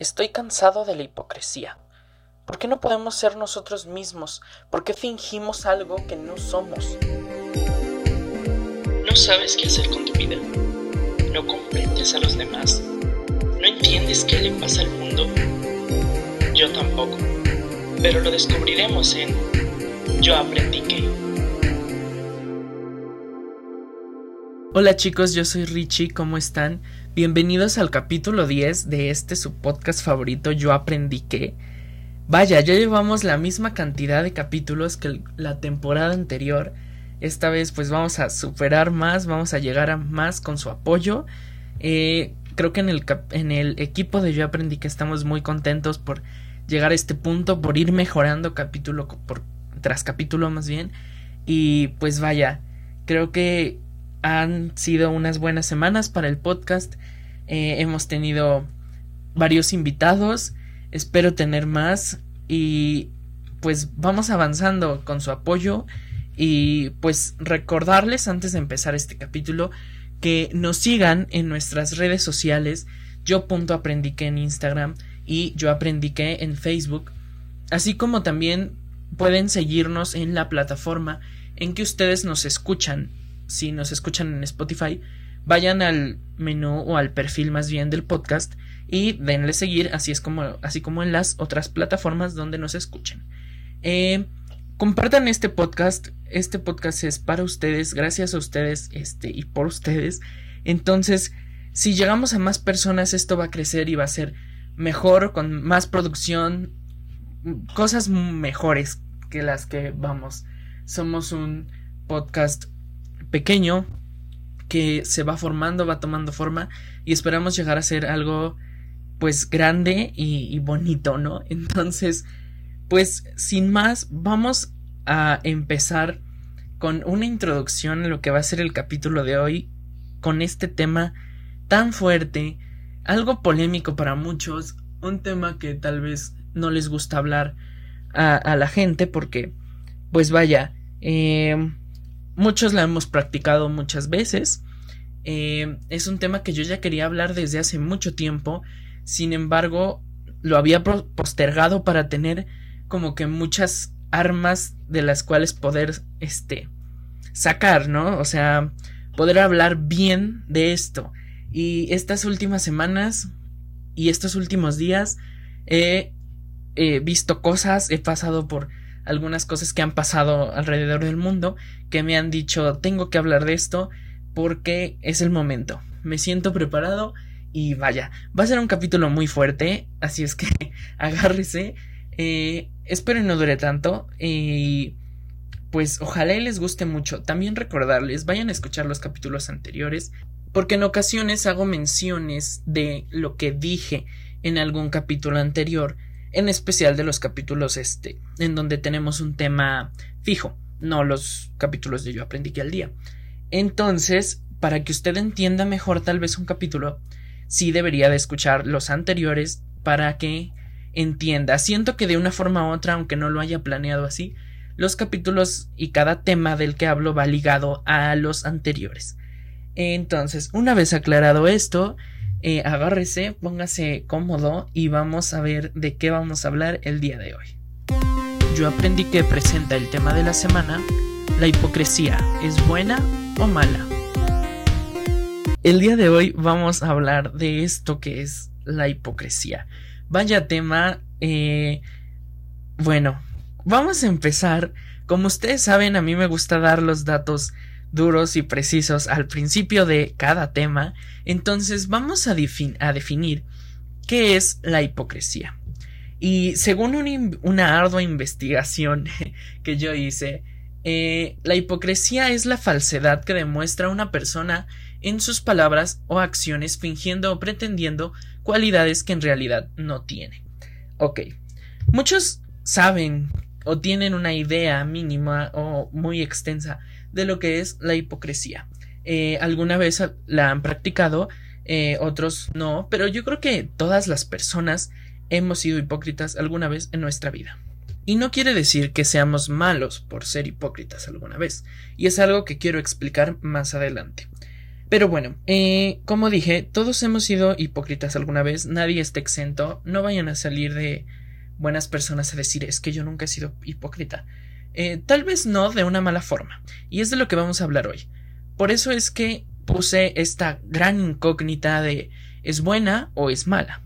Estoy cansado de la hipocresía. ¿Por qué no podemos ser nosotros mismos? ¿Por qué fingimos algo que no somos? No sabes qué hacer con tu vida. No comprendes a los demás. No entiendes qué le pasa al mundo. Yo tampoco. Pero lo descubriremos en Yo aprendí que. Hola chicos, yo soy Richie, ¿cómo están? Bienvenidos al capítulo 10 de este su podcast favorito Yo aprendí que. Vaya, ya llevamos la misma cantidad de capítulos que la temporada anterior. Esta vez pues vamos a superar más, vamos a llegar a más con su apoyo. Eh, creo que en el, en el equipo de Yo aprendí que estamos muy contentos por llegar a este punto, por ir mejorando capítulo por, tras capítulo más bien. Y pues vaya, creo que han sido unas buenas semanas para el podcast. Eh, hemos tenido varios invitados. Espero tener más. Y pues vamos avanzando con su apoyo. Y pues recordarles antes de empezar este capítulo que nos sigan en nuestras redes sociales. Yo punto aprendí que en Instagram y yo aprendí que en Facebook. Así como también pueden seguirnos en la plataforma en que ustedes nos escuchan si nos escuchan en Spotify, vayan al menú o al perfil más bien del podcast y denle seguir, así es como, así como en las otras plataformas donde nos escuchen. Eh, compartan este podcast, este podcast es para ustedes, gracias a ustedes, este, y por ustedes. Entonces, si llegamos a más personas, esto va a crecer y va a ser mejor, con más producción, cosas mejores que las que vamos. Somos un podcast pequeño que se va formando, va tomando forma y esperamos llegar a ser algo pues grande y, bonito, ¿no? Entonces, pues sin más, vamos a empezar con una introducción a lo que va a ser el capítulo de hoy, con este tema tan fuerte, algo polémico para muchos, un tema que tal vez no les gusta hablar a, a la gente porque, pues vaya, eh, Muchos la hemos practicado muchas veces. Eh, es un tema que yo ya quería hablar desde hace mucho tiempo. Sin embargo, lo había postergado para tener como que muchas armas de las cuales poder este sacar, ¿no? O sea, poder hablar bien de esto. Y estas últimas semanas y estos últimos días he visto cosas, he pasado por algunas cosas que han pasado alrededor del mundo que me han dicho tengo que hablar de esto porque es el momento. Me siento preparado y vaya, va a ser un capítulo muy fuerte, así es que agárrese. Eh, espero no dure tanto y pues ojalá les guste mucho. También recordarles, vayan a escuchar los capítulos anteriores porque en ocasiones hago menciones de lo que dije en algún capítulo anterior en especial de los capítulos este, en donde tenemos un tema fijo, no los capítulos de Yo aprendí que al día. Entonces, para que usted entienda mejor tal vez un capítulo, sí debería de escuchar los anteriores para que entienda. Siento que de una forma u otra, aunque no lo haya planeado así, los capítulos y cada tema del que hablo va ligado a los anteriores. Entonces, una vez aclarado esto, eh, agárrese, póngase cómodo y vamos a ver de qué vamos a hablar el día de hoy. Yo aprendí que presenta el tema de la semana, la hipocresía, ¿es buena o mala? El día de hoy vamos a hablar de esto que es la hipocresía. Vaya tema, eh, bueno, vamos a empezar. Como ustedes saben, a mí me gusta dar los datos duros y precisos al principio de cada tema, entonces vamos a, definir qué es la hipocresía. Y según una ardua investigación que yo hice, eh, la hipocresía es la falsedad que demuestra una persona en sus palabras o acciones fingiendo o pretendiendo cualidades que en realidad no tiene. Ok, muchos saben o tienen una idea mínima o muy extensa de lo que es la hipocresía. Eh, alguna vez la han practicado, eh, otros no, pero yo creo que todas las personas hemos sido hipócritas alguna vez en nuestra vida. Y no quiere decir que seamos malos por ser hipócritas alguna vez, y es algo que quiero explicar más adelante. Pero bueno, eh, como dije, todos hemos sido hipócritas alguna vez, nadie está exento, no vayan a salir de buenas personas a decir es que yo nunca he sido hipócrita. Eh, tal vez no de una mala forma, y es de lo que vamos a hablar hoy. Por eso es que puse esta gran incógnita de ¿es buena o es mala?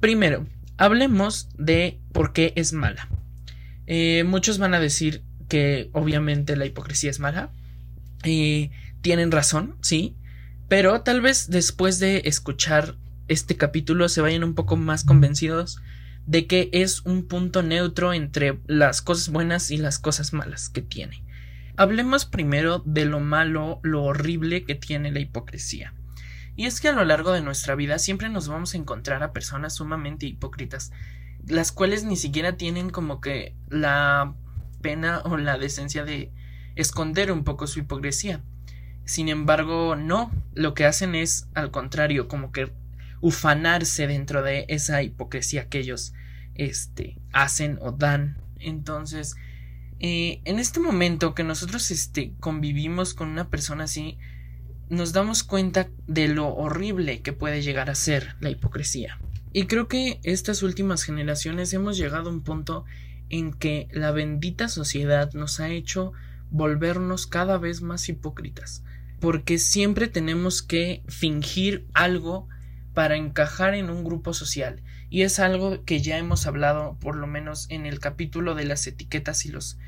Primero, hablemos de por qué es mala. Eh, muchos van a decir que obviamente la hipocresía es mala. Y tienen razón, sí. Pero tal vez después de escuchar este capítulo se vayan un poco más convencidos de que es un punto neutro entre las cosas buenas y las cosas malas que tiene. Hablemos primero de lo malo, lo horrible que tiene la hipocresía. Y es que a lo largo de nuestra vida siempre nos vamos a encontrar a personas sumamente hipócritas, las cuales ni siquiera tienen como que la pena o la decencia de esconder un poco su hipocresía. Sin embargo, no, lo que hacen es al contrario, como que ufanarse dentro de esa hipocresía que ellos este, hacen o dan. Entonces, eh, en este momento que nosotros este, convivimos con una persona así, nos damos cuenta de lo horrible que puede llegar a ser la hipocresía. Y creo que estas últimas generaciones hemos llegado a un punto en que la bendita sociedad nos ha hecho volvernos cada vez más hipócritas, porque siempre tenemos que fingir algo para encajar en un grupo social, y es algo que ya hemos hablado por lo menos en el capítulo de las etiquetas y los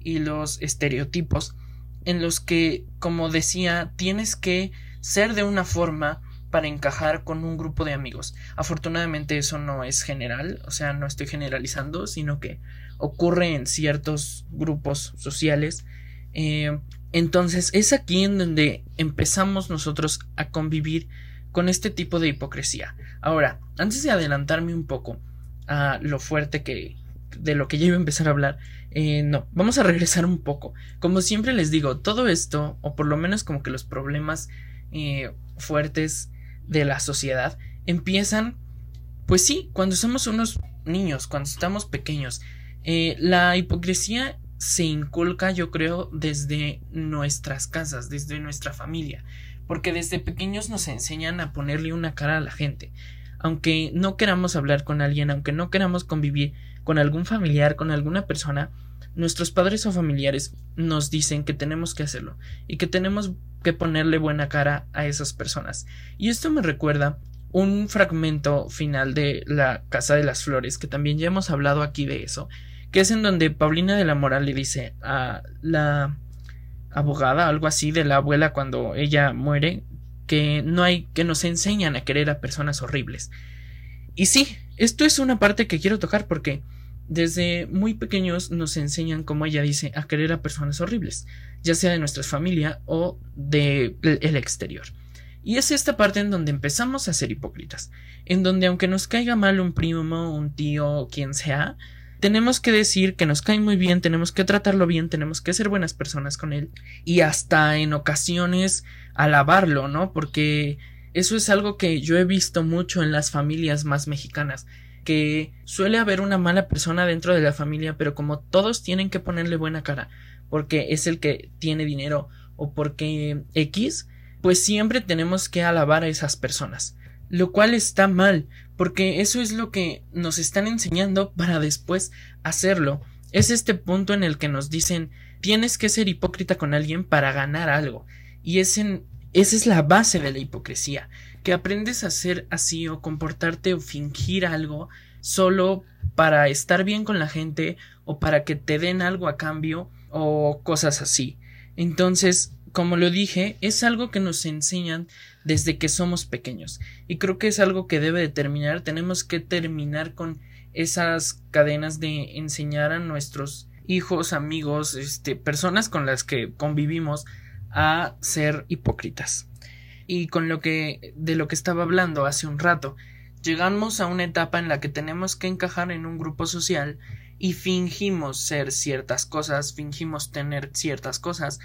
y los estereotipos en los que, como decía, tienes que ser de una forma para encajar con un grupo de amigos. Afortunadamente eso no es general, o sea, no estoy generalizando, sino que ocurre en ciertos grupos sociales. Eh, entonces es aquí en donde empezamos nosotros a convivir con este tipo de hipocresía. Ahora, antes de adelantarme un poco a lo fuerte que de lo que ya iba a empezar a hablar, eh, no, vamos a regresar un poco. Como siempre les digo, todo esto, o por lo menos como que los problemas eh, fuertes de la sociedad, empiezan, pues sí, cuando somos unos niños, cuando estamos pequeños. Eh, la hipocresía se inculca, yo creo, desde nuestras casas, desde nuestra familia, porque desde pequeños nos enseñan a ponerle una cara a la gente. Aunque no queramos hablar con alguien, aunque no queramos convivir con algún familiar, con alguna persona, nuestros padres o familiares nos dicen que tenemos que hacerlo y que tenemos que ponerle buena cara a esas personas. Y esto me recuerda un fragmento final de La Casa de las Flores, que también ya hemos hablado aquí de eso, que es en donde Paulina de la Moral le dice a la abogada, algo así, de la abuela cuando ella muere, que no hay, que nos enseñan a querer a personas horribles. Y sí, esto es una parte que quiero tocar porque desde muy pequeños nos enseñan, como ella dice, a querer a personas horribles, ya sea de nuestra familia o del el exterior. Y es esta parte en donde empezamos a ser hipócritas, en donde aunque nos caiga mal un primo, un tío, quien sea, tenemos que decir que nos cae muy bien, tenemos que tratarlo bien, tenemos que ser buenas personas con él y hasta en ocasiones alabarlo, ¿no? Porque eso es algo que yo he visto mucho en las familias más mexicanas que suele haber una mala persona dentro de la familia, pero como todos tienen que ponerle buena cara, porque es el que tiene dinero o porque X, pues siempre tenemos que alabar a esas personas, lo cual está mal, porque eso es lo que nos están enseñando para después hacerlo. Es este punto en el que nos dicen tienes que ser hipócrita con alguien para ganar algo, y es en, esa es la base de la hipocresía que aprendes a ser así o comportarte o fingir algo solo para estar bien con la gente o para que te den algo a cambio o cosas así. Entonces, como lo dije, es algo que nos enseñan desde que somos pequeños y creo que es algo que debe de terminar. Tenemos que terminar con esas cadenas de enseñar a nuestros hijos, amigos, este, personas con las que convivimos a ser hipócritas y con lo que de lo que estaba hablando hace un rato. Llegamos a una etapa en la que tenemos que encajar en un grupo social y fingimos ser ciertas cosas, fingimos tener ciertas cosas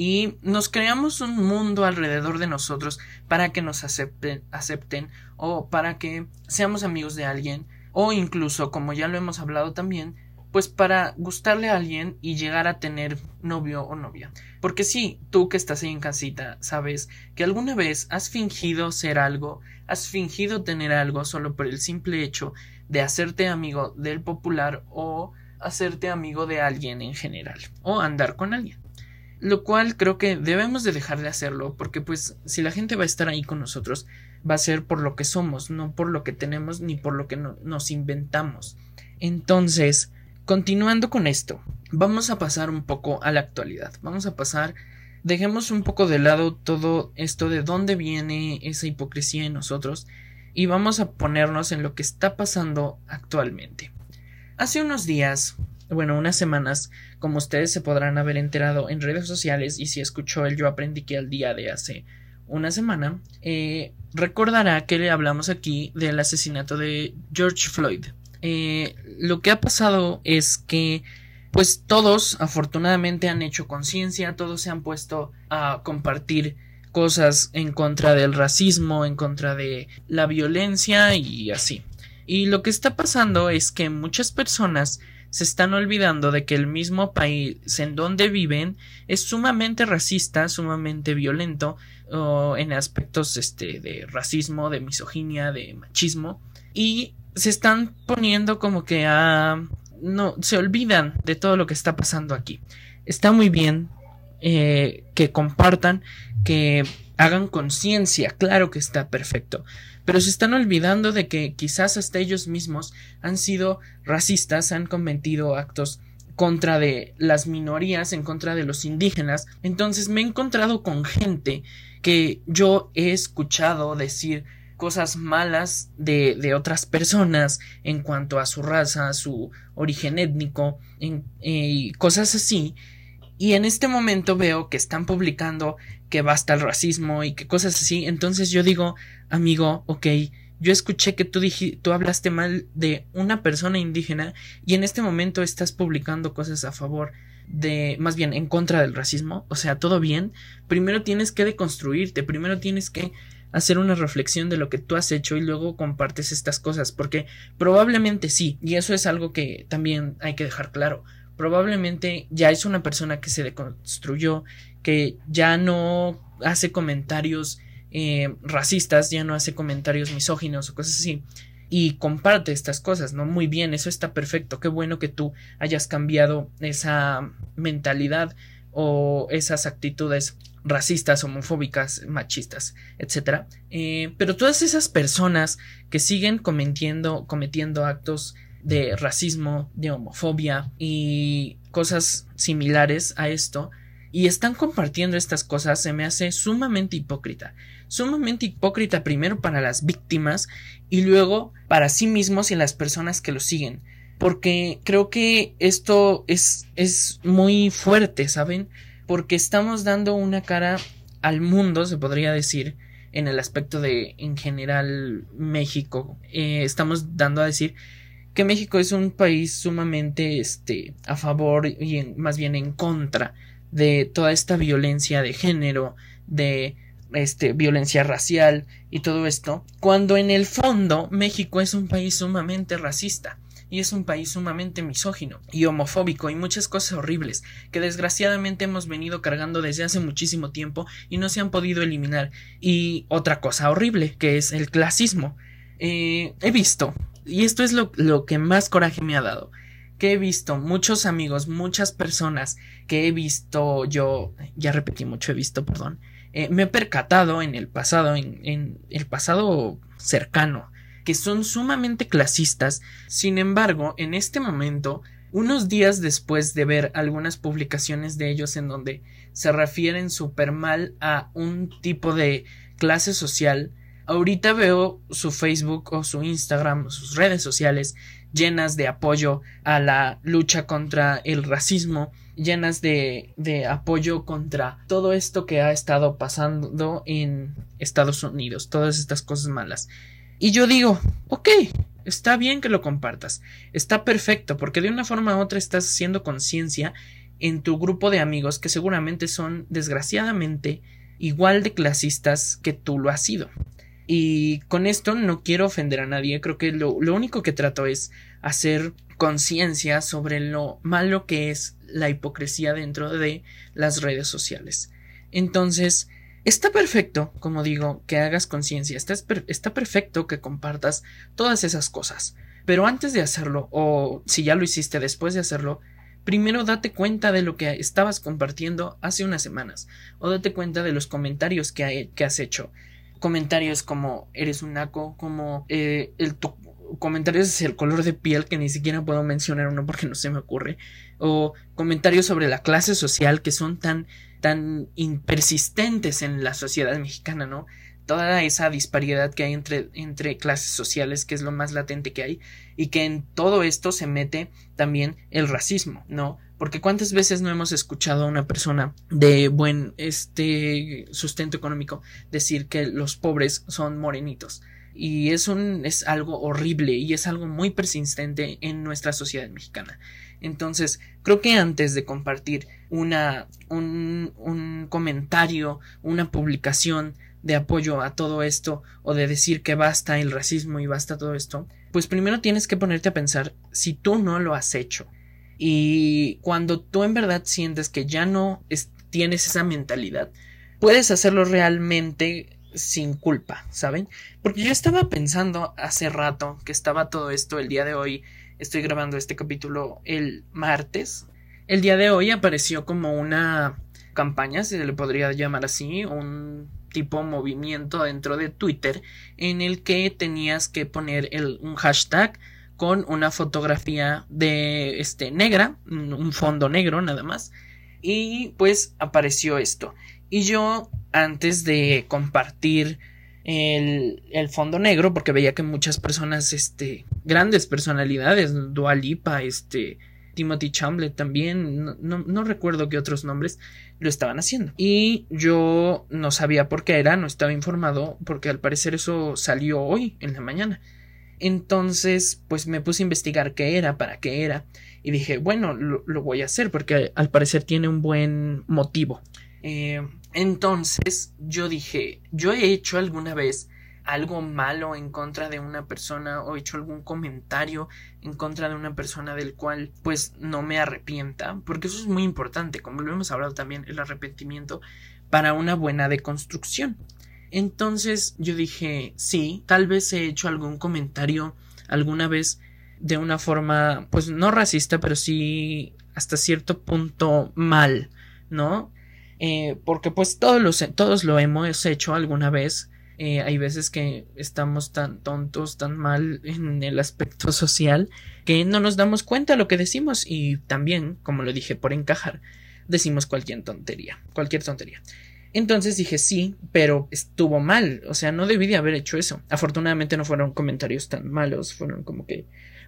y nos creamos un mundo alrededor de nosotros para que nos acepten, acepten o para que seamos amigos de alguien o incluso, como ya lo hemos hablado también, pues para gustarle a alguien y llegar a tener novio o novia. Porque sí, tú que estás ahí en casita, sabes que alguna vez has fingido ser algo, has fingido tener algo solo por el simple hecho de hacerte amigo del popular o hacerte amigo de alguien en general o andar con alguien. Lo cual creo que debemos de dejar de hacerlo porque pues si la gente va a estar ahí con nosotros va a ser por lo que somos, no por lo que tenemos ni por lo que nos inventamos. Entonces, continuando con esto, vamos a pasar un poco a la actualidad. Vamos a pasar dejemos un poco de lado todo esto de dónde viene esa hipocresía en nosotros y vamos a ponernos en lo que está pasando actualmente. Hace unos días, bueno, unas semanas, como ustedes se podrán haber enterado en redes sociales y si escuchó el Yo aprendí que al día de hace una semana, eh, recordará que le hablamos aquí del asesinato de George Floyd. Eh, lo que ha pasado es que pues todos afortunadamente han hecho conciencia, todos se han puesto a compartir cosas en contra del racismo, en contra de la violencia y así. Y lo que está pasando es que muchas personas se están olvidando de que el mismo país en donde viven es sumamente racista, sumamente violento en aspectos este de racismo, de misoginia, de machismo y se están poniendo como que a no se olvidan de todo lo que está pasando aquí. Está muy bien eh, que compartan, que hagan conciencia, claro que está perfecto, pero se están olvidando de que quizás hasta ellos mismos han sido racistas, han cometido actos contra de las minorías, en contra de los indígenas. Entonces me he encontrado con gente que yo he escuchado decir cosas malas de, de otras personas en cuanto a su raza, su origen étnico en, eh, cosas así. Y en este momento veo que están publicando que basta el racismo y que cosas así. Entonces yo digo, amigo, ok, yo escuché que tú, tú hablaste mal de una persona indígena y en este momento estás publicando cosas a favor de, más bien en contra del racismo. O sea, todo bien. Primero tienes que deconstruirte, primero tienes que hacer una reflexión de lo que tú has hecho y luego compartes estas cosas, porque probablemente sí, y eso es algo que también hay que dejar claro, probablemente ya es una persona que se deconstruyó, que ya no hace comentarios eh, racistas, ya no hace comentarios misóginos o cosas así, y comparte estas cosas, ¿no? Muy bien, eso está perfecto, qué bueno que tú hayas cambiado esa mentalidad o esas actitudes racistas, homofóbicas, machistas, etc. Eh, pero todas esas personas que siguen cometiendo, cometiendo actos de racismo, de homofobia y cosas similares a esto, y están compartiendo estas cosas, se me hace sumamente hipócrita. Sumamente hipócrita primero para las víctimas y luego para sí mismos y las personas que lo siguen. Porque creo que esto es, es muy fuerte, ¿saben? porque estamos dando una cara al mundo, se podría decir, en el aspecto de, en general, México. Eh, estamos dando a decir que México es un país sumamente, este, a favor y más bien en contra de toda esta violencia de género, de este, violencia racial y todo esto, cuando en el fondo México es un país sumamente racista y es un país sumamente misógino y homofóbico y muchas cosas horribles que desgraciadamente hemos venido cargando desde hace muchísimo tiempo y no se han podido eliminar. Y otra cosa horrible que es el clasismo. Eh, he visto, y esto es lo, que más coraje me ha dado, que he visto muchos amigos, muchas personas que he visto yo, ya repetí mucho, he visto, perdón, eh, me he percatado en el pasado, en, en el pasado cercano, que son sumamente clasistas. Sin embargo, en este momento, unos días después de ver algunas publicaciones de ellos en donde se refieren súper mal a un tipo de clase social, ahorita veo su Facebook o su Instagram sus redes sociales llenas de apoyo a la lucha contra el racismo, llenas de, de, apoyo contra todo esto que ha estado pasando en Estados Unidos, todas estas cosas malas. Y yo digo, ok, está bien que lo compartas, está perfecto, porque de una forma u otra estás haciendo conciencia en tu grupo de amigos que seguramente son, desgraciadamente, igual de clasistas que tú lo has sido. Y con esto no quiero ofender a nadie, creo que lo, lo único que trato es hacer conciencia sobre lo malo que es la hipocresía dentro de las redes sociales. Entonces, está perfecto, como digo, que hagas conciencia, está, está perfecto que compartas todas esas cosas, pero antes de hacerlo, o si ya lo hiciste después de hacerlo, primero date cuenta de lo que estabas compartiendo hace unas semanas, o date cuenta de los comentarios que, que has hecho. Comentarios como eres un naco, como eh, el, tu, comentarios hacia el color de piel que ni siquiera puedo mencionar uno porque no se me ocurre o comentarios sobre la clase social que son tan tan persistentes en la sociedad mexicana, ¿no? Toda esa disparidad que hay entre, entre clases sociales, que es lo más latente que hay, y que en todo esto se mete también el racismo, ¿no? Porque cuántas veces no hemos escuchado a una persona de buen este sustento económico decir que los pobres son morenitos y es un es algo horrible y es algo muy persistente en nuestra sociedad mexicana. Entonces, creo que antes de compartir un comentario, una publicación de apoyo a todo esto o de decir que basta el racismo y basta todo esto, pues primero tienes que ponerte a pensar si tú no lo has hecho. Y cuando tú en verdad sientes que ya no tienes esa mentalidad, puedes hacerlo realmente sin culpa, ¿saben? Porque yo estaba pensando hace rato que estaba todo esto el día de hoy, estoy grabando este capítulo el martes, el día de hoy apareció como una campaña, se le podría llamar así, un tipo movimiento dentro de Twitter en el que tenías que poner el, un hashtag con una fotografía de este negra, un fondo negro nada más, y pues apareció esto. Y yo antes de compartir el, el, fondo negro, porque veía que muchas personas, este, grandes personalidades, Dualipa, este, Timothy Chamblet también, no, no, no, recuerdo qué otros nombres lo estaban haciendo. Y yo no sabía por qué era, no estaba informado, porque al parecer eso salió hoy en la mañana. Entonces, pues me puse a investigar qué era, para qué era, y dije, bueno, lo, voy a hacer, porque al parecer tiene un buen motivo. Eh, entonces yo dije, yo he hecho alguna vez algo malo en contra de una persona o he hecho algún comentario en contra de una persona del cual pues no me arrepienta, porque eso es muy importante, como lo hemos hablado también, el arrepentimiento para una buena deconstrucción. Entonces yo dije, sí, tal vez he hecho algún comentario alguna vez de una forma pues no racista, pero sí hasta cierto punto mal, ¿no? Eh, porque pues todos, los, todos lo hemos hecho alguna vez. Eh, hay veces que estamos tan tontos, tan mal en el aspecto social, que no nos damos cuenta de lo que decimos y también, como lo dije, por encajar, decimos cualquier tontería, cualquier tontería. Entonces dije sí, pero estuvo mal, o sea, no debí de haber hecho eso. Afortunadamente no fueron comentarios tan malos, fueron como que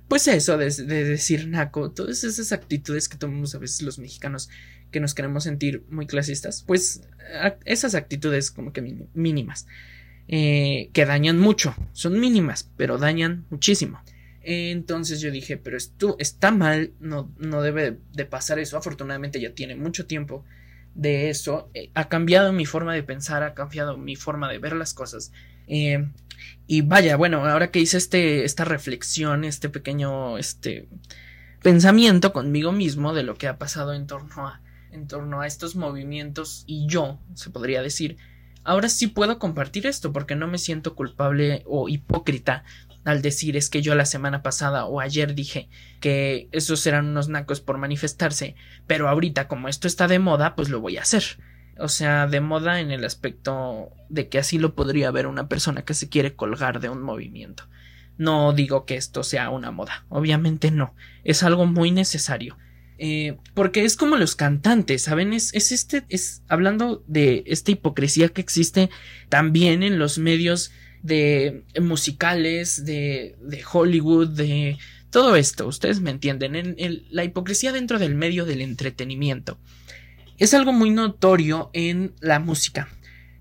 pues eso de, decir naco, todas esas actitudes que tomamos a veces los mexicanos que nos queremos sentir muy clasistas, pues esas actitudes como que mínimas, eh, que dañan mucho, son mínimas, pero dañan muchísimo. Entonces yo dije, pero esto está mal, no, no debe de pasar eso. Afortunadamente ya tiene mucho tiempo de eso. Eh, ha cambiado mi forma de pensar, ha cambiado mi forma de ver las cosas. Eh, y vaya, bueno, ahora que hice este, esta reflexión, este pequeño, este pensamiento conmigo mismo de lo que ha pasado en torno a, en torno a estos movimientos y yo, se podría decir, ahora sí puedo compartir esto porque no me siento culpable o hipócrita al decir es que yo la semana pasada o ayer dije que esos eran unos nacos por manifestarse, pero ahorita como esto está de moda, pues lo voy a hacer o sea, de moda en el aspecto de que así lo podría ver una persona que se quiere colgar de un movimiento. No digo que esto sea una moda, obviamente no, es algo muy necesario. Eh, porque es como los cantantes, ¿saben? Es, es este, es hablando de esta hipocresía que existe también en los medios de musicales, de, de Hollywood, de todo esto, ustedes me entienden, en, la hipocresía dentro del medio del entretenimiento es algo muy notorio en la música.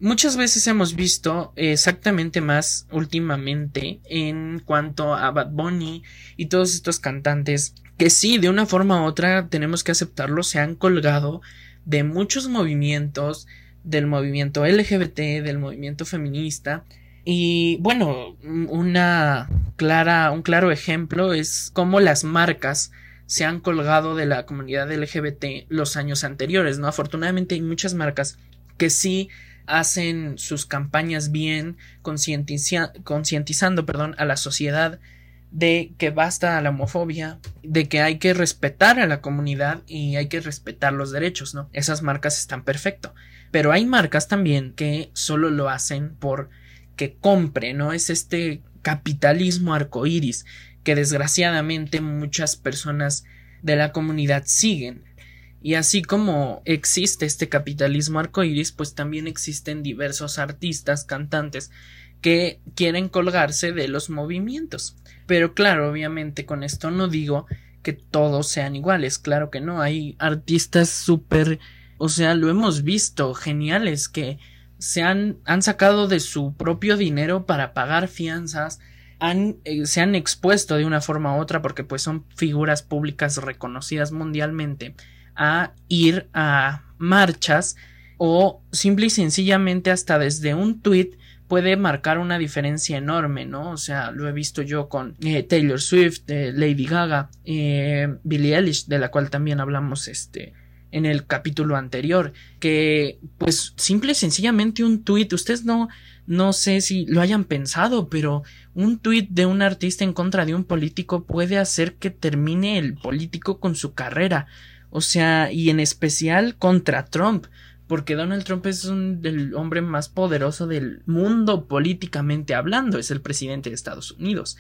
Muchas veces hemos visto exactamente más últimamente en cuanto a Bad Bunny y todos estos cantantes que sí, de una forma u otra tenemos que aceptarlo, se han colgado de muchos movimientos, del movimiento LGBT, del movimiento feminista, Y bueno, una clara, un claro ejemplo es cómo las marcas se han colgado de la comunidad LGBT los años anteriores, ¿no? Afortunadamente hay muchas marcas que sí hacen sus campañas bien, concientizando, perdón, a la sociedad de que basta la homofobia, de que hay que respetar a la comunidad y hay que respetar los derechos, ¿no? Esas marcas están perfecto. Pero hay marcas también que solo lo hacen por que compre, ¿no? Es este capitalismo arcoíris que desgraciadamente muchas personas de la comunidad siguen. Y así como existe este capitalismo arcoíris, pues también existen diversos artistas, cantantes que quieren colgarse de los movimientos. Pero claro, obviamente con esto no digo que todos sean iguales, claro que no, hay artistas súper, o sea, lo hemos visto, geniales, que se han, han sacado de su propio dinero para pagar fianzas, han, eh, se han expuesto de una forma u otra porque pues son figuras públicas reconocidas mundialmente a ir a marchas o simple y sencillamente hasta desde un tweet puede marcar una diferencia enorme, ¿no? O sea, lo he visto yo con eh, Taylor Swift, eh, Lady Gaga, eh, Billie Eilish, de la cual también hablamos este en el capítulo anterior, que pues simple y sencillamente un tweet, ustedes no no sé si lo hayan pensado, pero un tuit de un artista en contra de un político puede hacer que termine el político con su carrera. O sea, y en especial contra Trump, porque Donald Trump es un, el hombre más poderoso del mundo políticamente hablando, es el presidente de Estados Unidos.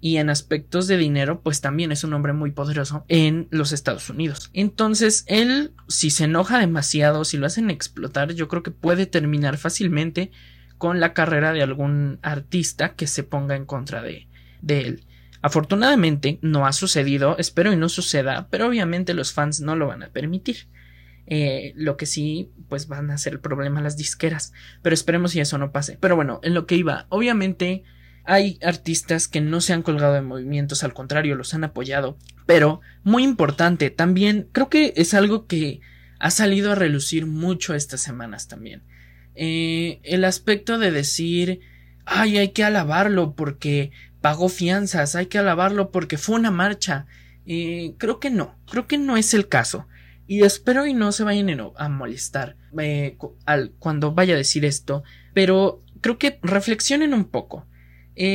Y en aspectos de dinero, pues también es un hombre muy poderoso en los Estados Unidos. Entonces, él, si se enoja demasiado, si lo hacen explotar, yo creo que puede terminar fácilmente con la carrera de algún artista que se ponga en contra de, de él. Afortunadamente no ha sucedido, espero y no suceda, pero obviamente los fans no lo van a permitir. Eh, lo que sí, pues van a ser el problema las disqueras. Pero esperemos si eso no pase. Pero bueno, en lo que iba, obviamente hay artistas que no se han colgado de movimientos, al contrario, los han apoyado. Pero, muy importante, también creo que es algo que ha salido a relucir mucho estas semanas también. Eh, el aspecto de decir, ay, hay que alabarlo porque pagó fianzas, hay que alabarlo porque fue una marcha. Eh, creo que no, creo que no es el caso. Y espero y no se vayan a molestar eh, al, cuando vaya a decir esto, pero creo que reflexionen un poco.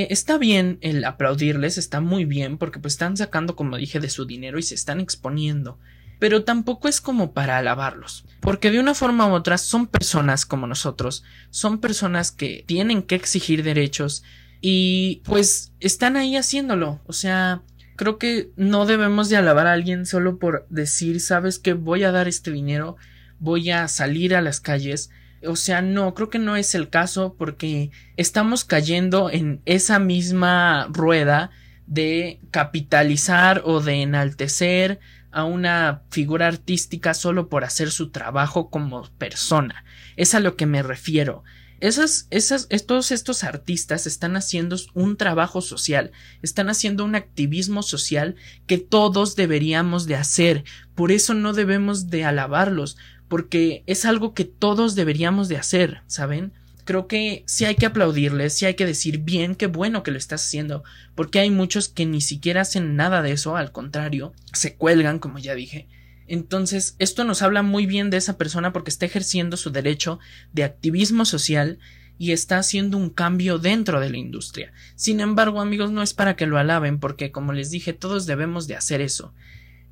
Está bien el aplaudirles, está muy bien porque pues están sacando, como dije, de su dinero y se están exponiendo pero tampoco es como para alabarlos, porque de una forma u otra son personas como nosotros, son personas que tienen que exigir derechos y pues están ahí haciéndolo, o sea, creo que no debemos de alabar a alguien solo por decir, sabes que voy a dar este dinero, voy a salir a las calles, o sea, no, creo que no es el caso porque estamos cayendo en esa misma rueda de capitalizar o de enaltecer a una figura artística solo por hacer su trabajo como persona. Es a lo que me refiero. Esas, esas, todos estos artistas están haciendo un trabajo social, están haciendo un activismo social que todos deberíamos de hacer. Por eso no debemos de alabarlos, porque es algo que todos deberíamos de hacer, ¿saben? creo que sí hay que aplaudirles, sí hay que decir bien, qué bueno que lo estás haciendo, porque hay muchos que ni siquiera hacen nada de eso, al contrario, se cuelgan, como ya dije. Entonces, esto nos habla muy bien de esa persona porque está ejerciendo su derecho de activismo social y está haciendo un cambio dentro de la industria. Sin embargo, amigos, no es para que lo alaben, porque como les dije, todos debemos de hacer eso.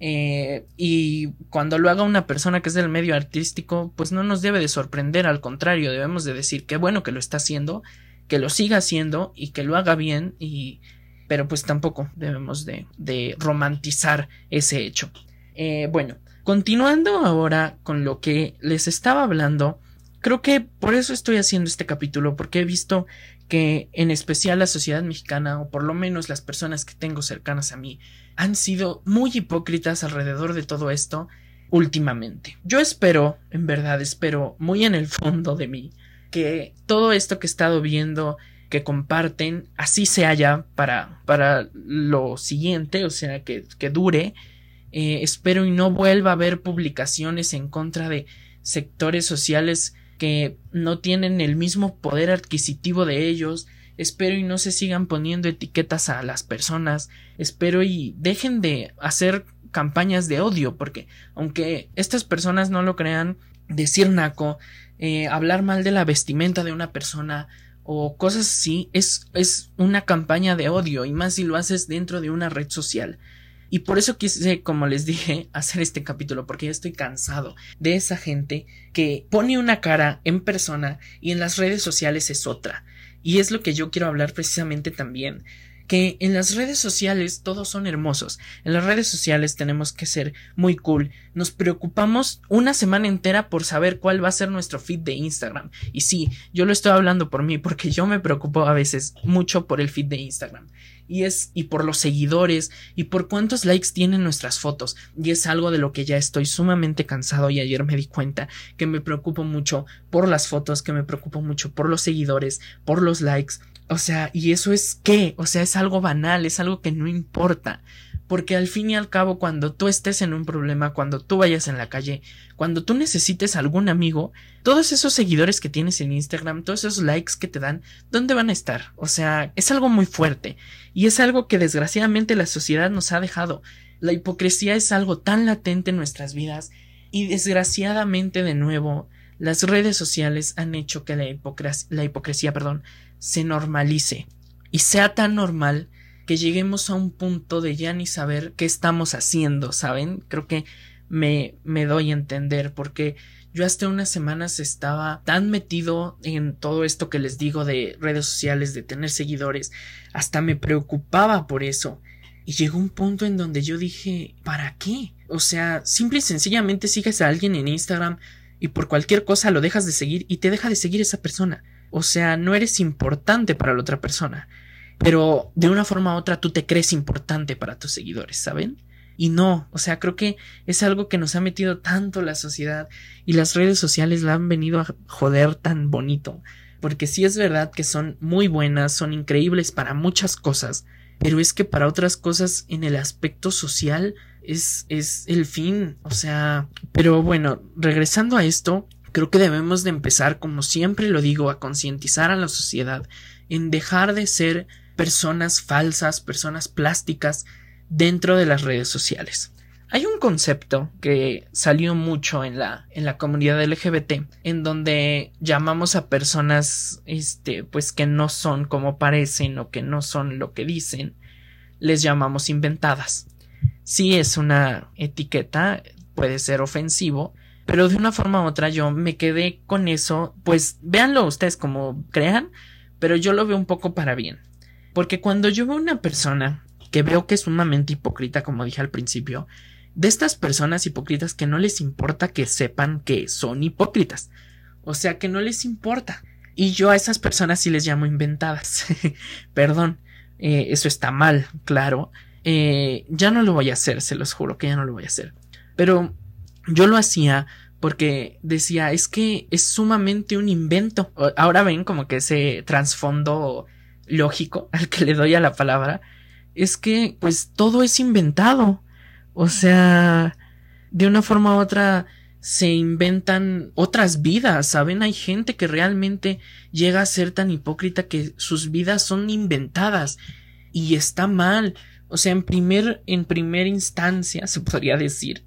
Eh, y cuando lo haga una persona que es del medio artístico, pues no nos debe de sorprender, al contrario, debemos de decir qué bueno que lo está haciendo, que lo siga haciendo y que lo haga bien y pero pues tampoco debemos de, de romantizar ese hecho. Eh, bueno, continuando ahora con lo que les estaba hablando, creo que por eso estoy haciendo este capítulo, porque he visto que en especial la sociedad mexicana, o por lo menos las personas que tengo cercanas a mí, han sido muy hipócritas alrededor de todo esto últimamente. Yo espero, en verdad espero, muy en el fondo de mí, que todo esto que he estado viendo, que comparten, así se haya para, para lo siguiente, o sea, que, que dure. Eh, espero y no vuelva a haber publicaciones en contra de sectores sociales que no tienen el mismo poder adquisitivo de ellos. Espero y no se sigan poniendo etiquetas a las personas. Espero y dejen de hacer campañas de odio, porque aunque estas personas no lo crean, decir naco, eh, hablar mal de la vestimenta de una persona o cosas así es, es una campaña de odio y más si lo haces dentro de una red social. Y por eso quise, como les dije, hacer este capítulo, porque ya estoy cansado de esa gente que pone una cara en persona y en las redes sociales es otra. Y es lo que yo quiero hablar precisamente también que en las redes sociales todos son hermosos. En las redes sociales tenemos que ser muy cool. Nos preocupamos una semana entera por saber cuál va a ser nuestro feed de Instagram. Y sí, yo lo estoy hablando por mí porque yo me preocupo a veces mucho por el feed de Instagram. Y es y por los seguidores y por cuántos likes tienen nuestras fotos. Y es algo de lo que ya estoy sumamente cansado y ayer me di cuenta que me preocupo mucho por las fotos, que me preocupo mucho por los seguidores, por los likes o sea, ¿y eso es qué? O sea, es algo banal, es algo que no importa. Porque al fin y al cabo, cuando tú estés en un problema, cuando tú vayas en la calle, cuando tú necesites algún amigo, todos esos seguidores que tienes en Instagram, todos esos likes que te dan, ¿dónde van a estar? O sea, es algo muy fuerte. Y es algo que desgraciadamente la sociedad nos ha dejado. La hipocresía es algo tan latente en nuestras vidas. Y desgraciadamente, de nuevo, las redes sociales han hecho que la hipocresía, la hipocresía perdón, se normalice y sea tan normal que lleguemos a un punto de ya ni saber qué estamos haciendo, ¿saben? Creo que me, me doy a entender porque yo hasta unas semanas estaba tan metido en todo esto que les digo de redes sociales, de tener seguidores, hasta me preocupaba por eso. Y llegó un punto en donde yo dije, ¿para qué? O sea, simple y sencillamente sigues a alguien en Instagram y por cualquier cosa lo dejas de seguir y te deja de seguir esa persona. O sea, no eres importante para la otra persona. Pero de una forma u otra tú te crees importante para tus seguidores, ¿saben? Y no, o sea, creo que es algo que nos ha metido tanto la sociedad y las redes sociales la han venido a joder tan bonito. Porque sí es verdad que son muy buenas, son increíbles para muchas cosas, pero es que para otras cosas en el aspecto social es, es el fin. O sea, pero bueno, regresando a esto, Creo que debemos de empezar, como siempre lo digo, a concientizar a la sociedad en dejar de ser personas falsas, personas plásticas dentro de las redes sociales. Hay un concepto que salió mucho en la, en la comunidad LGBT, en donde llamamos a personas, este, pues que no son como parecen o que no son lo que dicen, les llamamos inventadas. Si es una etiqueta, puede ser ofensivo, pero de una forma u otra yo me quedé con eso, pues véanlo ustedes como crean, pero yo lo veo un poco para bien. Porque cuando yo veo una persona que veo que es sumamente hipócrita, como dije al principio, de estas personas hipócritas que no les importa que sepan que son hipócritas. O sea, que no les importa. Y yo a esas personas sí les llamo inventadas. Perdón, eh, eso está mal, claro. Eh, ya no lo voy a hacer, se los juro que ya no lo voy a hacer. Pero yo lo hacía porque decía, es que es sumamente un invento. Ahora ven como que ese trasfondo lógico al que le doy a la palabra, es que pues todo es inventado. O sea, de una forma u otra se inventan otras vidas, ¿saben? Hay gente que realmente llega a ser tan hipócrita que sus vidas son inventadas y está mal. O sea, en primer, en primera instancia, se podría decir,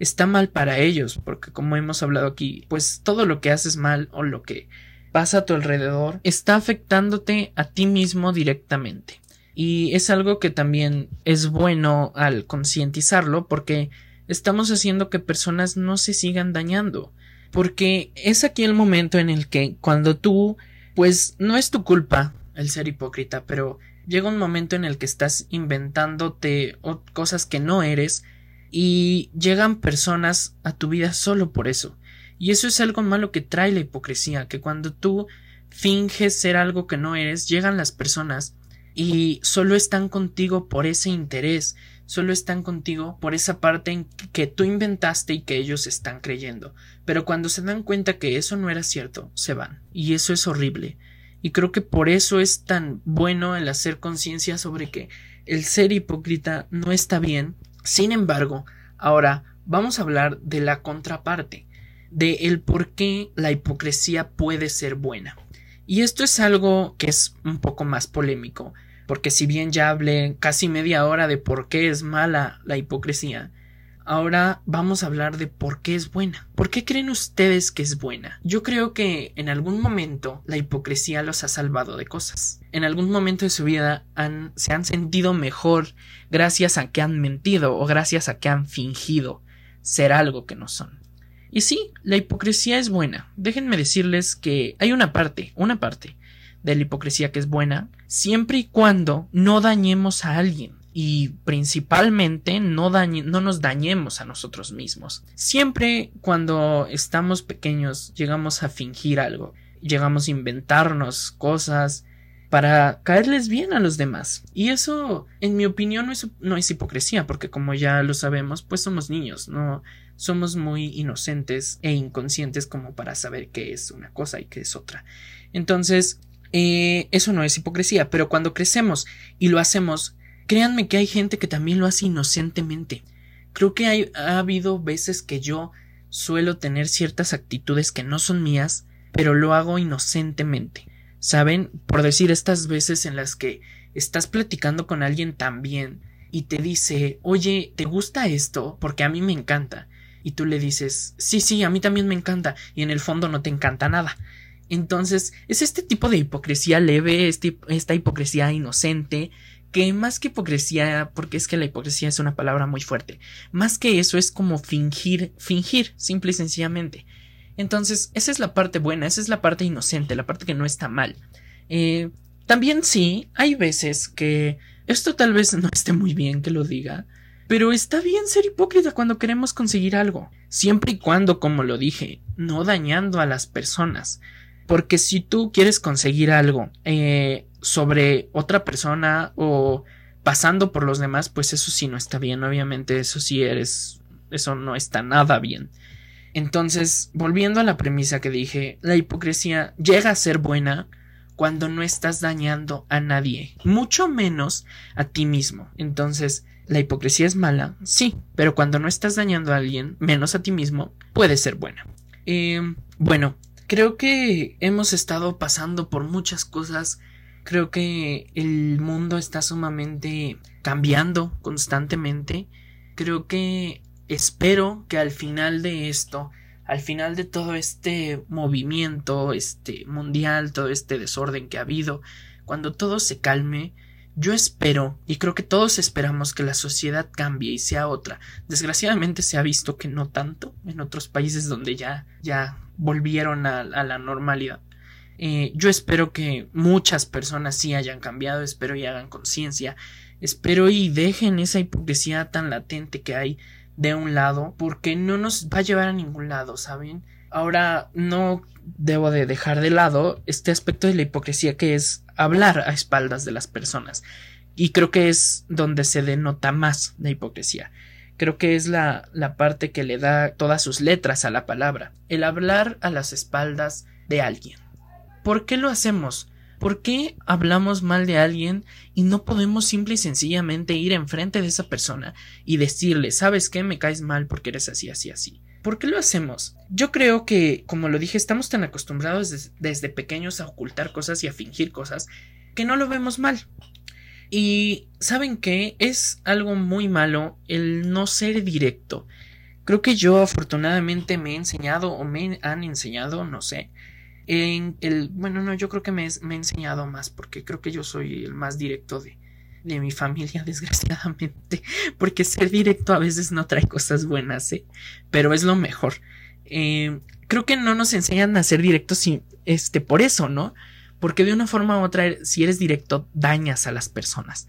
está mal para ellos, porque como hemos hablado aquí, pues todo lo que haces mal o lo que pasa a tu alrededor está afectándote a ti mismo directamente. Y es algo que también es bueno al concientizarlo porque estamos haciendo que personas no se sigan dañando. Porque es aquí el momento en el que cuando tú, pues no es tu culpa el ser hipócrita, pero llega un momento en el que estás inventándote cosas que no eres y llegan personas a tu vida solo por eso. Y eso es algo malo que trae la hipocresía, que cuando tú finges ser algo que no eres, llegan las personas y solo están contigo por ese interés, solo están contigo por esa parte en que tú inventaste y que ellos están creyendo. Pero cuando se dan cuenta que eso no era cierto, se van. Y eso es horrible. Y creo que por eso es tan bueno el hacer conciencia sobre que el ser hipócrita no está bien sin embargo, ahora vamos a hablar de la contraparte, de el por qué la hipocresía puede ser buena. Y esto es algo que es un poco más polémico, porque si bien ya hablé casi media hora de por qué es mala la hipocresía, ahora vamos a hablar de por qué es buena. ¿Por qué creen ustedes que es buena? Yo creo que en algún momento la hipocresía los ha salvado de cosas. En algún momento de su vida se han sentido mejor gracias a que han mentido o gracias a que han fingido ser algo que no son. Y sí, la hipocresía es buena. Déjenme decirles que hay una parte, una parte de la hipocresía que es buena, siempre y cuando no dañemos a alguien y principalmente no, no nos dañemos a nosotros mismos. Siempre cuando estamos pequeños llegamos a fingir algo, llegamos a inventarnos cosas para caerles bien a los demás. Y eso, en mi opinión, no es, no es hipocresía, porque como ya lo sabemos, pues somos niños, no somos muy inocentes e inconscientes como para saber qué es una cosa y qué es otra. Entonces, eh, eso no es hipocresía, pero cuando crecemos y lo hacemos, créanme que hay gente que también lo hace inocentemente. Creo que ha habido veces que yo suelo tener ciertas actitudes que no son mías, pero lo hago inocentemente. ¿Saben? Por decir estas veces en las que estás platicando con alguien también y te dice, oye, ¿te gusta esto? Porque a mí me encanta. Y tú le dices, sí, sí, a mí también me encanta. Y en el fondo no te encanta nada. Entonces, es este tipo de hipocresía leve, este, esta hipocresía inocente, que más que hipocresía, porque es que la hipocresía es una palabra muy fuerte, más que eso es como fingir, fingir, simple y sencillamente. Entonces, esa es la parte buena, esa es la parte inocente, la parte que no está mal. Eh, también sí, hay veces que esto tal vez no esté muy bien que lo diga, pero está bien ser hipócrita cuando queremos conseguir algo, siempre y cuando, como lo dije, no dañando a las personas. Porque si tú quieres conseguir algo eh, sobre otra persona o pasando por los demás, pues eso sí no está bien. Obviamente eso sí eres... Eso no está nada bien. Entonces, volviendo a la premisa que dije, la hipocresía llega a ser buena cuando no estás dañando a nadie, mucho menos a ti mismo. Entonces, la hipocresía es mala, sí, pero cuando no estás dañando a alguien, menos a ti mismo, puede ser buena. Eh, bueno, Creo que hemos estado pasando por muchas cosas. Creo que el mundo está sumamente cambiando constantemente. Creo que espero que al final de esto, al final de todo este movimiento, este mundial, todo este desorden que ha habido, cuando todo se calme, yo espero, y creo que todos esperamos que la sociedad cambie y sea otra. Desgraciadamente se ha visto que no tanto en otros países donde ya, ya volvieron a, la normalidad. Eh, yo espero que muchas personas sí hayan cambiado, espero y hagan conciencia, espero y dejen esa hipocresía tan latente que hay de un lado, porque no nos va a llevar a ningún lado, ¿saben? Ahora no debo de dejar de lado este aspecto de la hipocresía que es hablar a espaldas de las personas. Y creo que es donde se denota más la hipocresía. Creo que es la, la parte que le da todas sus letras a la palabra. El hablar a las espaldas de alguien. ¿Por qué lo hacemos? ¿Por qué hablamos mal de alguien y no podemos simple y sencillamente ir enfrente de esa persona y decirle, ¿sabes qué? Me caes mal porque eres así, así, así. ¿Por qué lo hacemos? Yo creo que, como lo dije, estamos tan acostumbrados desde, pequeños a ocultar cosas y a fingir cosas que no lo vemos mal. Y saben que es algo muy malo el no ser directo. Creo que yo afortunadamente me he enseñado o me han enseñado, no sé, en el, bueno, no, yo creo que me, me he enseñado más porque creo que yo soy el más directo de, de mi familia, desgraciadamente, porque ser directo a veces no trae cosas buenas, ¿eh? pero es lo mejor. Eh, creo que no nos enseñan a ser directos este, por eso, ¿no? Porque de una forma u otra, si eres directo, dañas a las personas.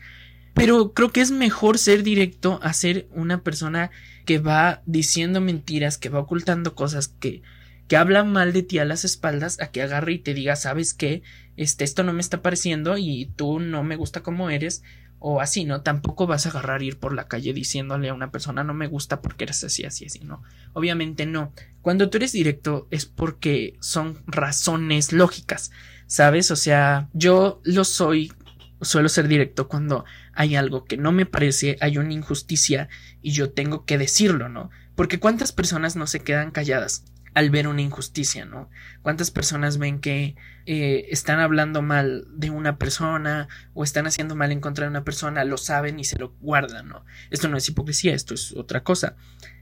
Pero creo que es mejor ser directo a ser una persona que va diciendo mentiras, que va ocultando cosas, que, que habla mal de ti a las espaldas, a que agarre y te diga, sabes qué, este, esto no me está pareciendo y tú no me gusta como eres, o así, ¿no? Tampoco vas a agarrar ir por la calle diciéndole a una persona no me gusta porque eres así, así, así, ¿no? Obviamente no. Cuando tú eres directo es porque son razones lógicas, ¿sabes? O sea, yo lo soy, suelo ser directo cuando hay algo que no me parece, hay una injusticia y yo tengo que decirlo, ¿no? Porque cuántas personas no se quedan calladas al ver una injusticia, ¿no? ¿Cuántas personas ven que eh, están hablando mal de una persona o están haciendo mal en contra de una persona, lo saben y se lo guardan, ¿no? Esto no es hipocresía, esto es otra cosa.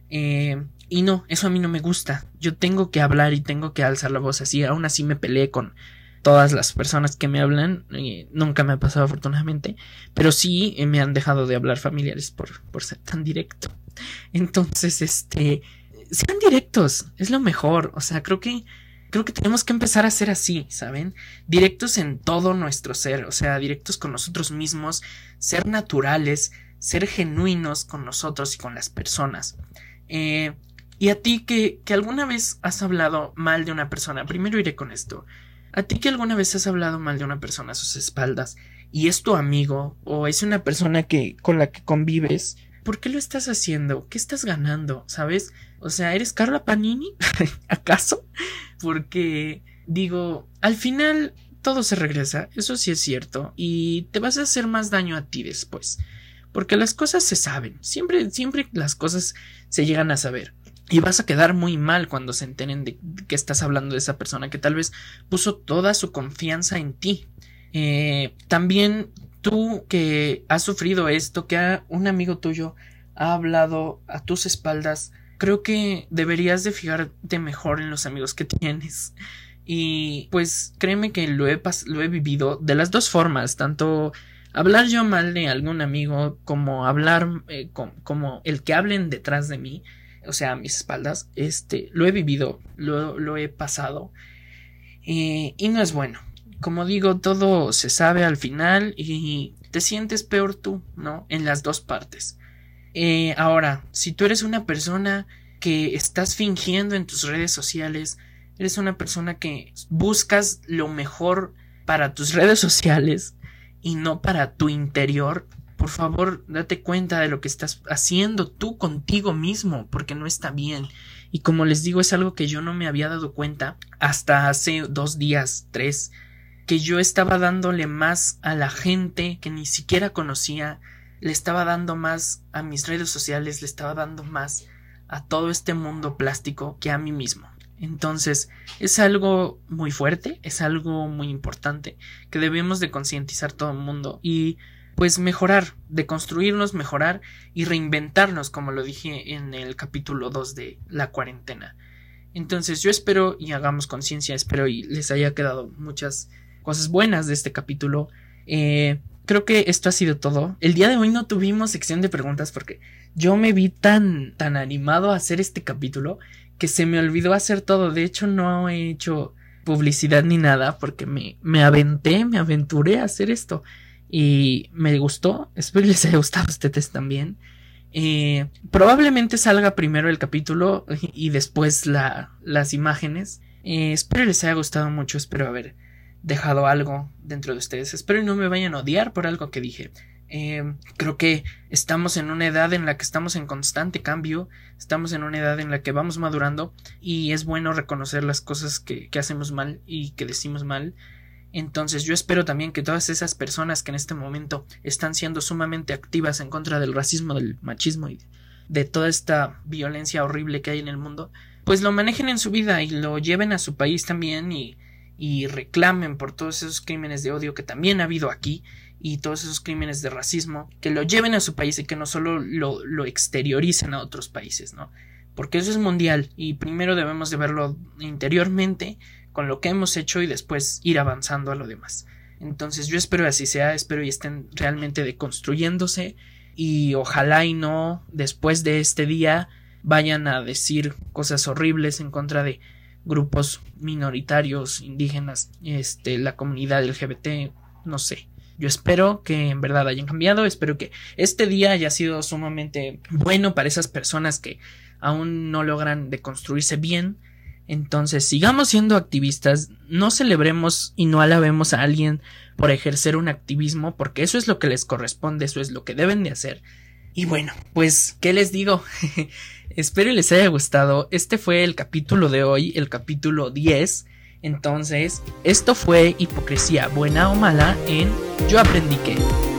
Eh, y no, eso a mí no me gusta. Yo tengo que hablar y tengo que alzar la voz así. Aún así me peleé con todas las personas que me hablan. Y nunca me ha pasado afortunadamente. Pero sí me han dejado de hablar familiares por, por ser tan directo. Entonces, este sean directos, es lo mejor. O sea, creo que creo que tenemos que empezar a ser así, ¿saben? Directos en todo nuestro ser, o sea, directos con nosotros mismos, ser naturales, ser genuinos con nosotros y con las personas. Eh, y a ti que, que alguna vez has hablado mal de una persona, primero iré con esto. A ti que alguna vez has hablado mal de una persona a sus espaldas y es tu amigo o es una persona que con la que convives, ¿por qué lo estás haciendo? ¿Qué estás ganando? ¿Sabes? O sea, ¿eres Carla Panini? ¿Acaso? Porque digo, al final todo se regresa, eso sí es cierto, y te vas a hacer más daño a ti después. Porque las cosas se saben, siempre, siempre las cosas se llegan a saber. Y vas a quedar muy mal cuando se enteren de que estás hablando de esa persona que tal vez puso toda su confianza en ti. Eh, también tú que has sufrido esto, que un amigo tuyo ha hablado a tus espaldas, creo que deberías de fijarte mejor en los amigos que tienes. Y pues créeme que lo he, lo he vivido de las dos formas, tanto hablar yo mal de algún amigo como hablar eh, como el que hablen detrás de mí, o sea, a mis espaldas, este, lo he vivido, lo, lo he pasado y no es bueno como digo, todo se sabe al final y te sientes peor tú, ¿no? En las dos partes. Eh, ahora, si tú eres una persona que estás fingiendo en tus redes sociales, eres una persona que buscas lo mejor para tus redes sociales y no para tu interior, por favor date cuenta de lo que estás haciendo tú contigo mismo, porque no está bien. Y como les digo, es algo que yo no me había dado cuenta hasta hace dos días, tres, que yo estaba dándole más a la gente que ni siquiera conocía, le estaba dando más a mis redes sociales, le estaba dando más a todo este mundo plástico que a mí mismo. Entonces, es algo muy fuerte, es algo muy importante que debemos de concientizar todo el mundo y pues mejorar, de construirnos, mejorar y reinventarnos, como lo dije en el capítulo 2 de la cuarentena. Entonces, yo espero y hagamos conciencia, espero y les haya quedado muchas cosas buenas de este capítulo. Eh, creo que esto ha sido todo. El día de hoy no tuvimos sección de preguntas porque yo me vi tan, tan animado a hacer este capítulo que se me olvidó hacer todo. De hecho, no he hecho publicidad ni nada porque me, me aventé, me aventuré a hacer esto. Y me gustó. Espero les haya gustado a ustedes también. Eh, probablemente salga primero el capítulo y después la, las imágenes. Eh, espero les haya gustado mucho. Espero haber dejado algo dentro de ustedes. Espero no me vayan a odiar por algo que dije. Eh, creo que estamos en una edad en la que estamos en constante cambio, estamos en una edad en la que vamos madurando y es bueno reconocer las cosas que, que hacemos mal y que decimos mal. Entonces yo espero también que todas esas personas que en este momento están siendo sumamente activas en contra del racismo, del machismo y de toda esta violencia horrible que hay en el mundo, pues lo manejen en su vida y lo lleven a su país también y y reclamen por todos esos crímenes de odio que también ha habido aquí y todos esos crímenes de racismo, que lo lleven a su país y que no solo lo, exterioricen a otros países, ¿no? Porque eso es mundial y primero debemos de verlo interiormente con lo que hemos hecho y después ir avanzando a lo demás. Entonces yo espero así sea, espero y estén realmente deconstruyéndose y ojalá y no después de este día vayan a decir cosas horribles en contra de grupos minoritarios, indígenas, este, la comunidad LGBT, no sé. Yo espero que en verdad hayan cambiado, espero que este día haya sido sumamente bueno para esas personas que aún no logran deconstruirse bien. Entonces, sigamos siendo activistas, no celebremos y no alabemos a alguien por ejercer un activismo, porque eso es lo que les corresponde, eso es lo que deben de hacer. Y bueno, pues, ¿qué les digo? Espero les haya gustado. Este fue el capítulo de hoy, el capítulo 10. Entonces, esto fue hipocresía buena o mala en Yo aprendí que.